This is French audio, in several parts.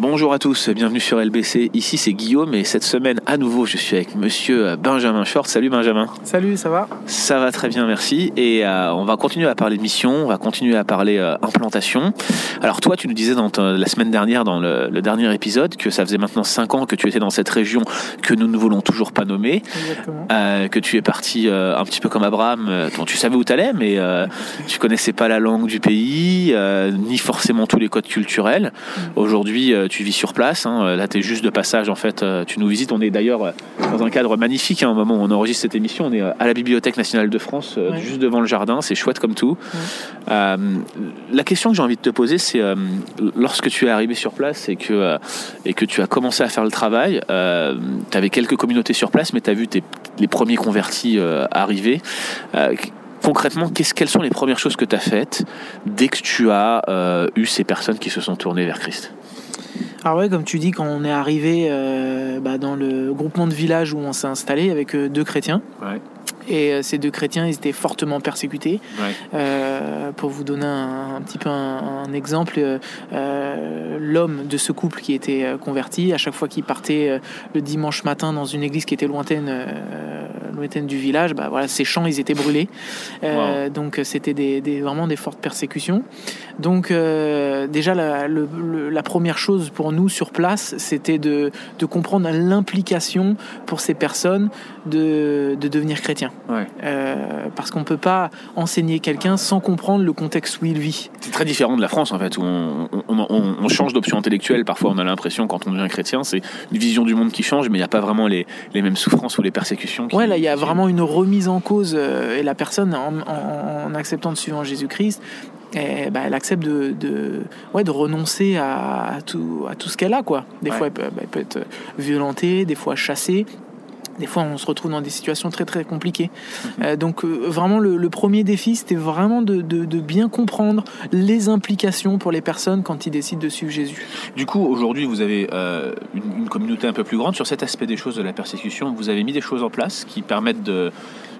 Bonjour à tous, bienvenue sur LBC. Ici c'est Guillaume et cette semaine à nouveau je suis avec monsieur Benjamin Short. Salut Benjamin. Salut, ça va? Ça va très bien, merci. Et euh, on va continuer à parler de mission, on va continuer à parler euh, implantation. Alors toi, tu nous disais dans ta- la semaine dernière, dans le, le dernier épisode, que ça faisait maintenant 5 ans que tu étais dans cette région que nous ne voulons toujours pas nommer, Exactement. euh, que tu es parti euh, un petit peu comme Abraham, dont tu savais où tu allais, mais tu connaissais pas la langue du pays, ni forcément tous les codes culturels. Aujourd'hui, euh, tu vis sur place. hein. Là, tu es juste de passage, en fait. euh, tu nous visites. On est d'ailleurs euh, dans un cadre magnifique. hein, au moment où on enregistre cette émission, on est euh, à la Bibliothèque nationale de France, Ouais. juste devant le jardin. C'est chouette comme tout. Euh, la question que j'ai envie de te poser, c'est euh, lorsque tu es arrivé sur place et que, euh, et que tu as commencé à faire le travail, tu avais quelques communautés sur place, mais tu as vu tes, les premiers convertis arriver. Concrètement, qu'est-ce, quelles sont les premières choses que tu as faites dès que tu as euh, eu ces personnes qui se sont tournées vers Christ? Alors ouais, comme tu dis, quand on est arrivé euh, bah, dans le groupement de village où on s'est installé avec euh, deux chrétiens, Ouais. et euh, ces deux chrétiens, ils étaient fortement persécutés. Ouais. Pour vous donner un, un petit peu un, un exemple, l'homme de ce couple qui était converti, à chaque fois qu'il partait le dimanche matin dans une église qui était lointaine, lointaine du village, bah, voilà, ses champs ils étaient brûlés. Euh, Donc euh, c'était des, des- vraiment des fortes persécutions. Donc euh, déjà la, le- le- la première chose pour nous sur place, c'était de, de comprendre l'implication pour ces personnes de, de devenir chrétiens. Ouais. Euh, parce qu'on peut pas enseigner quelqu'un sans comprendre le contexte où il vit. C'est très différent de la France en fait, où on, on- on- on change d'option intellectuelle. Parfois, on a l'impression quand on devient chrétien, c'est une vision du monde qui change, mais il n'y a pas vraiment les, les mêmes souffrances ou les persécutions. Qui, Ouais, là, il y a qui- vraiment une remise en cause euh, et la personne, en, en- en acceptant de suivre Jésus-Christ, eh ben, elle accepte de, de, ouais, de renoncer à, à tout, à tout ce qu'elle a. Quoi. Des Ouais. fois, elle peut, bah, elle peut être violentée, des fois chassée. Des fois, on se retrouve dans des situations très très compliquées. Euh, donc, euh, vraiment, le, premier défi, c'était vraiment de, bien comprendre les implications pour les personnes quand ils décident de suivre Jésus. Du coup, aujourd'hui, vous avez euh, une communauté un peu plus grande. Sur cet aspect des choses de la persécution, vous avez mis des choses en place qui permettent de,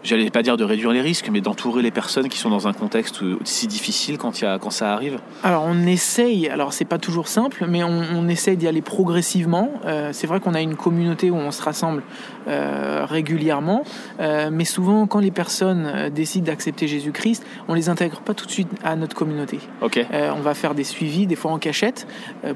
j'allais pas dire de réduire les risques, mais d'entourer les personnes qui sont dans un contexte si difficile quand, y a, quand ça arrive. Alors on essaye, alors c'est pas toujours simple, mais on, on essaye d'y aller progressivement. Euh, c'est vrai qu'on a une communauté où on se rassemble euh, régulièrement, euh, mais souvent quand les personnes décident d'accepter Jésus-Christ, on les intègre pas tout de suite à notre communauté. Ok. Euh, on va faire des suivis, des fois en cachette,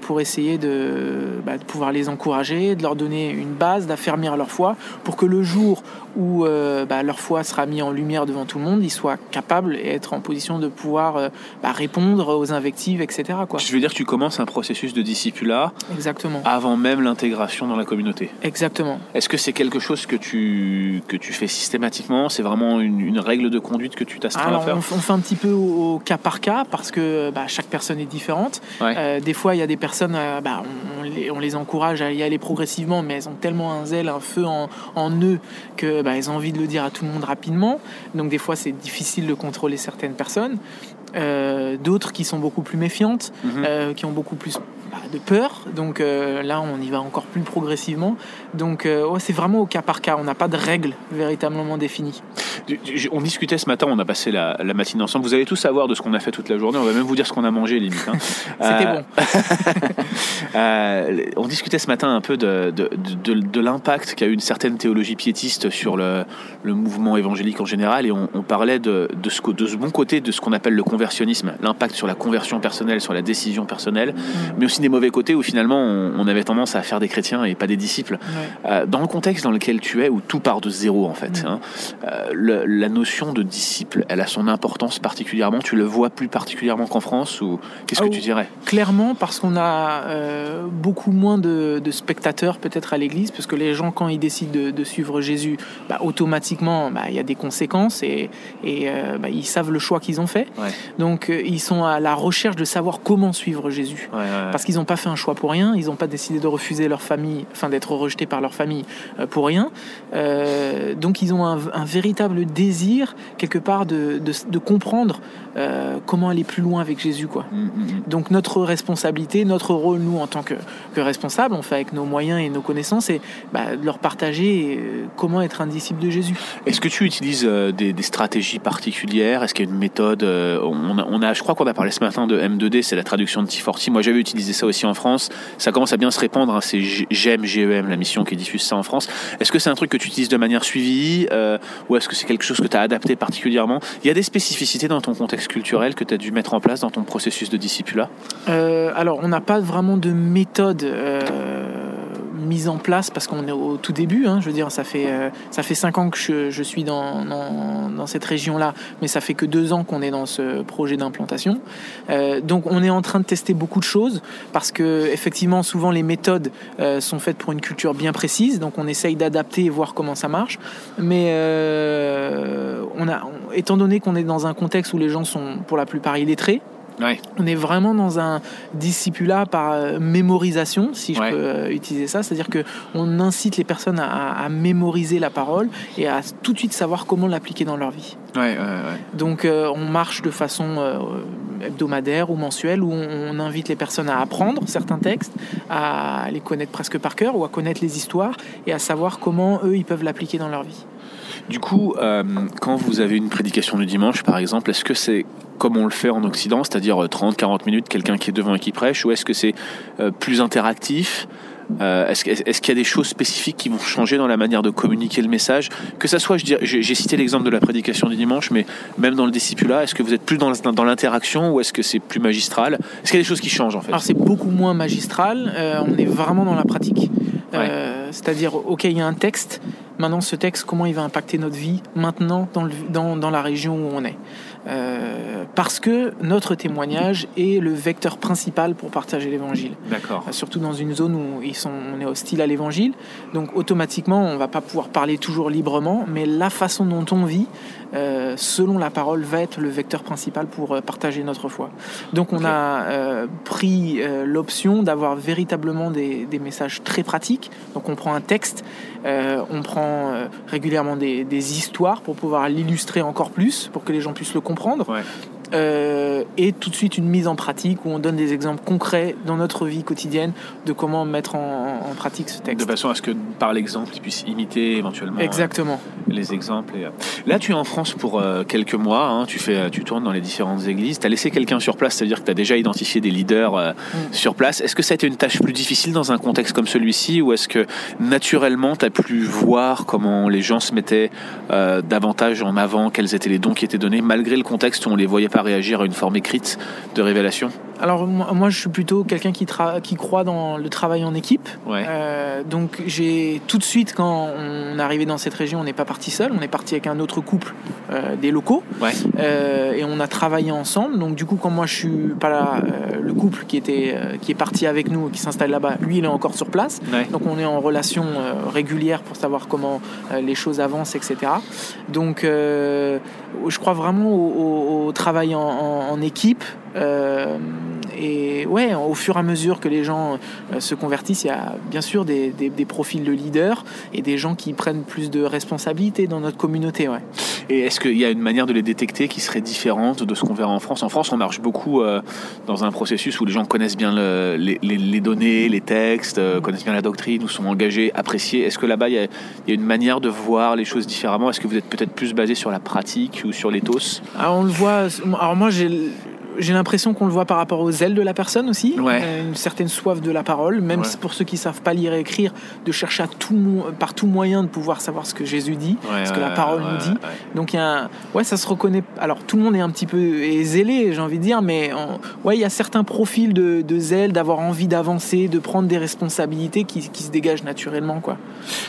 pour essayer de, bah, de pouvoir les encourager, de leur donner une base, d'affermir leur foi, pour que le jour où bah, leur foi sera mise en lumière devant tout le monde, ils soient capables et être en position de pouvoir euh, bah, répondre aux invectives, etc. Quoi. Je veux dire tu commences un processus de discipulat Exactement. avant même l'intégration dans la communauté. Exactement. Est-ce que c'est quelque chose que tu, que tu fais systématiquement? C'est vraiment une, une règle de conduite que tu t'astreins à faire? on, fait un petit peu au, au cas par cas parce que bah, chaque personne est différente. Ouais. Euh, des fois, il y a des personnes, euh, bah, on, on les, on les encourage à y aller progressivement, mais elles ont tellement un zèle, un feu en, en eux que bah, elles ont envie de le dire à tout le monde rapidement. Donc, des fois, c'est difficile de contrôler certaines personnes. Euh, D'autres qui sont beaucoup plus méfiantes, Mhm. euh, qui ont beaucoup plus bah, de peur. Donc euh, là, on y va encore plus progressivement. Donc, ouais, c'est vraiment au cas par cas. On n'a pas de règles véritablement définies. On discutait ce matin, on a passé la, la matinée ensemble. Vous allez tout savoir de ce qu'on a fait toute la journée. On va même vous dire ce qu'on a mangé, limite. hein. C'était Euh, bon. Euh, on discutait ce matin un peu de, de, de- de l'impact qu'a eu une certaine théologie piétiste sur le, le mouvement évangélique en général, et on, on parlait de, ce, co- de ce bon côté de ce qu'on appelle le conversionnisme, l'impact sur la conversion personnelle, sur la décision personnelle, mais aussi des mauvais côtés où finalement on, on avait tendance à faire des chrétiens et pas des disciples. Ouais. Euh, dans le contexte dans lequel tu es, où tout part de zéro en fait, Mm. hein, euh, le- la notion de disciple, elle a son importance particulièrement. Tu le vois plus particulièrement qu'en France ou qu'est-ce Ah que oui. tu dirais? Clairement, parce qu'on a euh, beaucoup moins de, de spectateurs peut-être à l'église, parce que les gens, quand ils décident de, de suivre Jésus, bah, automatiquement, bah, il y a des conséquences et, et euh, bah, ils savent le choix qu'ils ont fait. Ouais. Donc, euh, ils sont à la recherche de savoir comment suivre Jésus. Ouais, ouais, ouais. Parce qu'ils n'ont pas fait un choix pour rien, ils n'ont pas décidé de refuser leur famille, enfin d'être rejetés par leur famille pour rien. Donc ils ont un, un véritable désir, quelque part, de, de, de comprendre euh, comment aller plus loin avec Jésus. Quoi. Mm, mm, mm. Donc notre responsabilité, notre rôle, nous, en tant que, que responsables, on fait avec nos moyens et nos connaissances, et bah, de leur partager euh, comment être un disciple de Jésus. Est-ce que tu utilises euh, des, des stratégies particulières? Est-ce qu'il y a une méthode euh, on, a, on a, Je crois qu'on a parlé ce matin de M2D, c'est la traduction de T40. Moi, j'avais utilisé ça aussi en France. Ça commence à bien se répandre. Hein, c'est GEM, GEM, la mission qui diffuse ça en France. Est-ce que c'est un truc que tu utilises de manière suivie euh, ou est-ce que c'est quelque chose que tu as adapté particulièrement. Il y a des spécificités dans ton contexte culturel que tu as dû mettre en place dans ton processus de discipulat? Euh, alors, on n'a pas vraiment de méthode euh, mise en place parce qu'on est au tout début. hein. je veux dire, ça fait euh, ça fait cinq ans que je, je suis dans, dans, cette région-là, mais ça fait que deux ans qu'on est dans ce projet d'implantation. Euh, donc, on est en train de tester beaucoup de choses parce que effectivement, souvent les méthodes euh, sont faites pour une culture bien précise. Donc, on essaye d'adapter et voir comment ça marche. Mais euh, on a, étant donné qu'on est dans un contexte où les gens sont pour la plupart illettrés. Ouais. On est vraiment dans un discipulat par euh, mémorisation, si je Ouais. peux euh, utiliser ça. C'est-à-dire que on incite les personnes à, à mémoriser la parole et à tout de suite savoir comment l'appliquer dans leur vie. Ouais, ouais, ouais. Donc euh, on marche de façon euh, hebdomadaire ou mensuelle où on, on invite les personnes à apprendre certains textes, à les connaître presque par cœur ou à connaître les histoires et à savoir comment eux ils peuvent l'appliquer dans leur vie. Du coup, euh, quand vous avez une prédication le dimanche, par exemple, est-ce que c'est comme on le fait en Occident, c'est-à-dire euh, 30-40 minutes, quelqu'un qui est devant et qui prêche, ou est-ce que c'est euh, plus interactif Euh, Est-ce qu'il y a des choses spécifiques qui vont changer dans la manière de communiquer le message? Que ça soit, j'ai cité l'exemple de la prédication du dimanche, mais même dans le discipulat, est-ce que vous êtes plus dans, l'interaction ou est-ce que c'est plus magistral? Est-ce qu'il y a des choses qui changent en fait? Alors c'est beaucoup moins magistral, euh, on est vraiment dans la pratique. Euh, C'est-à-dire, ok, il y a un texte, maintenant ce texte, comment il va impacter notre vie maintenant dans, le- dans, dans la région où on est? Euh, Parce que notre témoignage est le vecteur principal pour partager l'évangile. D'accord. Euh, surtout dans une zone où ils sont, on est hostile à l'évangile. Donc automatiquement, on va pas pouvoir parler toujours librement, mais la façon dont on vit, euh, selon la parole, va être le vecteur principal pour partager notre foi. Donc on a pris l'option d'avoir véritablement des, des messages très pratiques. Donc on prend un texte, on prend régulièrement des, des histoires pour pouvoir l'illustrer encore plus, pour que les gens puissent le comprendre. Ouais. Euh, et tout de suite une mise en pratique où on donne des exemples concrets dans notre vie quotidienne de comment mettre en, en pratique ce De texte. façon à ce que par l'exemple, ils puissent imiter éventuellement euh, Exactement. les exemples. Et, euh, Là, tu es en France pour quelques mois, hein, tu, fais, tu tournes dans les différentes églises. Tu as laissé quelqu'un sur place, c'est-à-dire que tu as déjà identifié des leaders Mm. sur place. Est-ce que ça a été une tâche plus difficile dans un contexte comme celui-ci ou est-ce que naturellement tu as pu voir comment les gens se mettaient davantage en avant, quels étaient les dons qui étaient donnés, malgré le contexte où on les voyait pas? Réagir à une forme écrite de révélation Alors moi, je suis plutôt quelqu'un qui, croit dans le travail en équipe. Ouais. Euh, donc j'ai tout de suite quand on est arrivé dans cette région, on n'est pas parti seul, on est parti avec un autre couple euh, des locaux Ouais. Euh, et on a travaillé ensemble. Donc du coup quand moi je suis pas là, le couple qui était qui est parti avec nous, qui s'installe là-bas, lui il est encore sur place. Ouais. Donc on est en relation régulière pour savoir comment les choses avancent, etc. Donc je crois vraiment au, au- au travail en, équipe. Euh, et ouais, au fur et à mesure que les gens euh, se convertissent, il y a bien sûr des, des- des profils de leaders et des gens qui prennent plus de responsabilités dans notre communauté. Ouais. Et est-ce qu'il y a une manière de les détecter qui serait différente de ce qu'on verra en France? En France, on marche beaucoup euh, dans un processus où les gens connaissent bien le- les, les- les données, les textes, euh, connaissent bien la doctrine, ou sont engagés, appréciés. Est-ce que là-bas, il y, a, il y a une manière de voir les choses différemment? Est-ce que vous êtes peut-être plus basé sur la pratique ou sur l'éthos? Alors on le voit. Alors moi j'ai j'ai l'impression qu'on le voit par rapport aux ailes de la personne aussi, Ouais. Euh, une certaine soif de la parole, même Ouais. pour ceux qui savent pas lire et écrire, de chercher à tout par tout moyen de pouvoir savoir ce que Jésus dit, ce que la parole nous dit. Donc il y a un- ouais, ça se reconnaît. Alors tout le monde est un petit peu est zélé, j'ai envie de dire, mais on- ouais, il y a certains profils de, de zèle, d'avoir envie d'avancer, de prendre des responsabilités qui, qui se dégagent naturellement, quoi.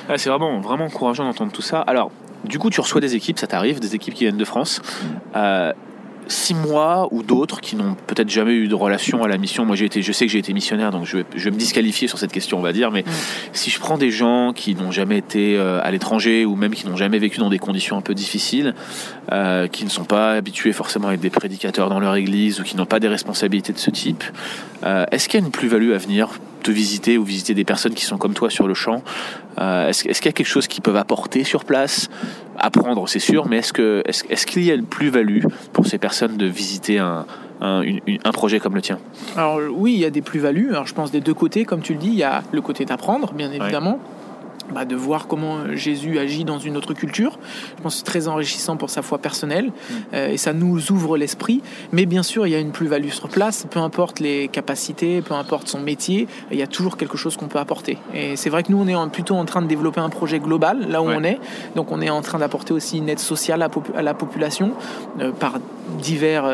Ah, c'est vraiment, vraiment encourageant d'entendre tout ça. Alors, du coup, tu reçois des équipes, ça t'arrive, des équipes qui viennent de France. Euh, six mois ou d'autres qui n'ont peut-être jamais eu de relation à la mission. Moi, j'ai été, je sais que j'ai été missionnaire, donc je vais, je vais me disqualifier sur cette question, on va dire. Mais Mm. si je prends des gens qui n'ont jamais été euh, à l'étranger ou même qui n'ont jamais vécu dans des conditions un peu difficiles, euh, qui ne sont pas habitués forcément à être des prédicateurs dans leur église ou qui n'ont pas des responsabilités de ce type, euh, est-ce qu'il y a une plus-value à venir te visiter ou visiter des personnes qui sont comme toi sur le champ, est-ce, est-ce qu'il y a quelque chose qu'ils peuvent apporter sur place? Apprendre, c'est sûr, mais est-ce, que, est-ce, est-ce qu'il y a une plus-value pour ces personnes de visiter un, un, un, projet comme le tien? Alors oui, il y a des plus-values. Je pense des deux côtés, comme tu le dis, il y a le côté d'apprendre, bien évidemment. Bah, de voir comment euh, Jésus agit dans une autre culture. Je pense que c'est très enrichissant pour sa foi personnelle mm. euh, et ça nous ouvre l'esprit. Mais bien sûr, il y a une plus-value sur place, peu importe les capacités, peu importe son métier, il y a toujours quelque chose qu'on peut apporter. Et c'est vrai que nous, on est plutôt en train de développer un projet global là où on est. Donc on est en train d'apporter aussi une aide sociale à, la population euh, par divers,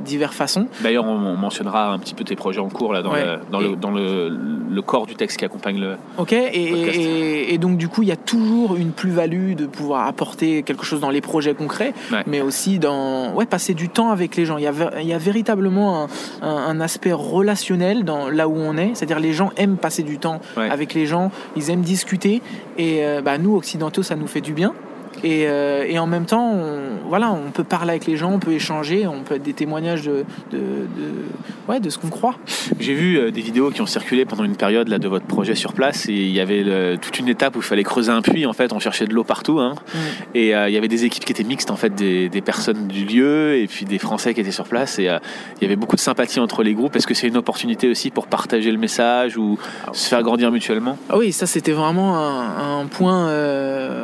divers façons. D'ailleurs, on, mentionnera un petit peu tes projets en cours là, dans, le, dans, le, dans le, le, corps du texte qui accompagne le. Ok, et, et, donc du coup, il y a toujours une plus-value de pouvoir apporter quelque chose dans les projets concrets, mais aussi dans ouais, passer du temps avec les gens. Il y a, il y a véritablement un, un, aspect relationnel dans là où on est, c'est-à-dire les gens aiment passer du temps avec les gens, ils aiment discuter, et euh, bah, nous occidentaux, ça nous fait du bien. Et, euh, et, en même temps, on, voilà, on peut parler avec les gens, on peut échanger, on peut être des témoignages de, de, de ouais, de ce qu'on croit. J'ai vu euh, des vidéos qui ont circulé pendant une période là, de votre projet sur place et il y avait toute une étape où il fallait creuser un puits. En fait, on cherchait de l'eau partout. Hein, mm. Et euh, il y avait des équipes qui étaient mixtes, en fait, des, des, personnes du lieu et puis des Français qui étaient sur place. Et il y avait beaucoup de sympathie entre les groupes. Est-ce que c'est une opportunité aussi pour partager le message ou se faire grandir mutuellement? Ah Oui, ça c'était vraiment un, un point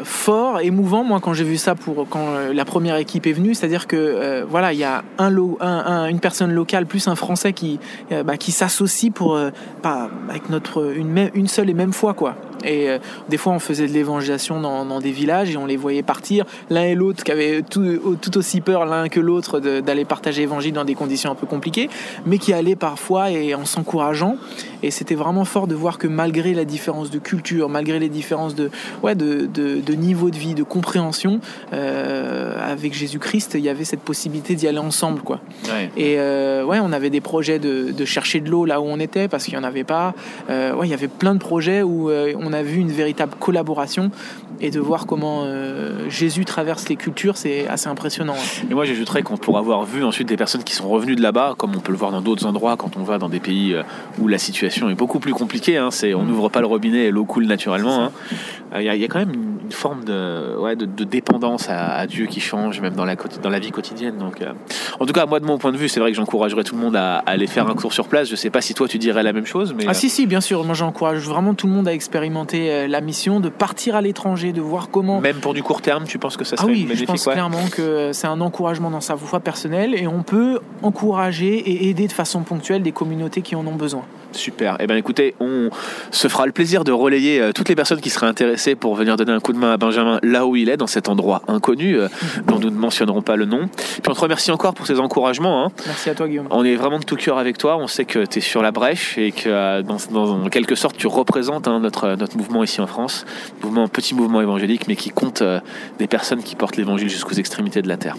fort, émouvant moi quand j'ai vu ça pour quand euh, la première équipe est venue, c'est-à-dire que euh, voilà, il y a un, un, une personne locale plus un Français qui euh, bah, s'associe pour avec notre une, une seule et même foi quoi. Et euh, des fois, on faisait de l'évangélisation dans, dans, des villages et on les voyait partir, l'un et l'autre, qui avaient tout, tout aussi peur l'un que l'autre d'aller partager l'évangile dans des conditions un peu compliquées, mais qui allaient parfois et en s'encourageant. Et c'était vraiment fort de voir que malgré la différence de culture, malgré les différences de, ouais, de, de, de niveau de vie, de compréhension, euh, avec Jésus-Christ, il y avait cette possibilité d'y aller ensemble. Quoi. Ouais. Et euh, ouais, on avait des projets de, de chercher de l'eau là où on était parce qu'il n'y en avait pas. Ouais, il y avait plein de projets où on on a vu une véritable collaboration et de voir comment euh, Jésus traverse les cultures, c'est assez impressionnant. Et moi, j'ajouterais qu'on pourra avoir vu ensuite des personnes qui sont revenues de là-bas, comme on peut le voir dans d'autres endroits quand on va dans des pays euh, où la situation est beaucoup plus compliquée. Hein. c'est, on mm. n'ouvre pas le robinet et l'eau coule naturellement. Hein. Euh, il y, a quand même une, forme de, ouais, de, dépendance à, Dieu qui change, même dans la, dans la vie quotidienne. Donc, en tout cas, moi, de mon point de vue, c'est vrai que j'encouragerais tout le monde à, aller faire un cours sur place. Je sais pas si toi, tu dirais la même chose. Mais... Ah si, si, bien sûr. Moi, j'encourage vraiment tout le monde à expérimenter la mission, de partir à l'étranger, de voir comment même pour du court terme, tu penses que ça serait ah oui, Je pense clairement que c'est un encouragement dans sa foi personnelle et on peut encourager et aider de façon ponctuelle des communautés qui en ont besoin. Super. Eh bien, écoutez, on se fera le plaisir de relayer euh, toutes les personnes qui seraient intéressées pour venir donner un coup de main à Benjamin là où il est, dans cet endroit inconnu, euh, dont nous ne mentionnerons pas le nom. Puis on te remercie encore pour ces encouragements. Hein. Merci à toi, Guillaume. On est vraiment de tout cœur avec toi. On sait que tu es sur la brèche et que, euh, dans, dans, en quelque sorte, tu représentes hein, notre, notre mouvement ici en France. Mouvement, petit mouvement évangélique, mais qui compte des personnes qui portent l'évangile jusqu'aux extrémités de la terre.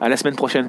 À la semaine prochaine.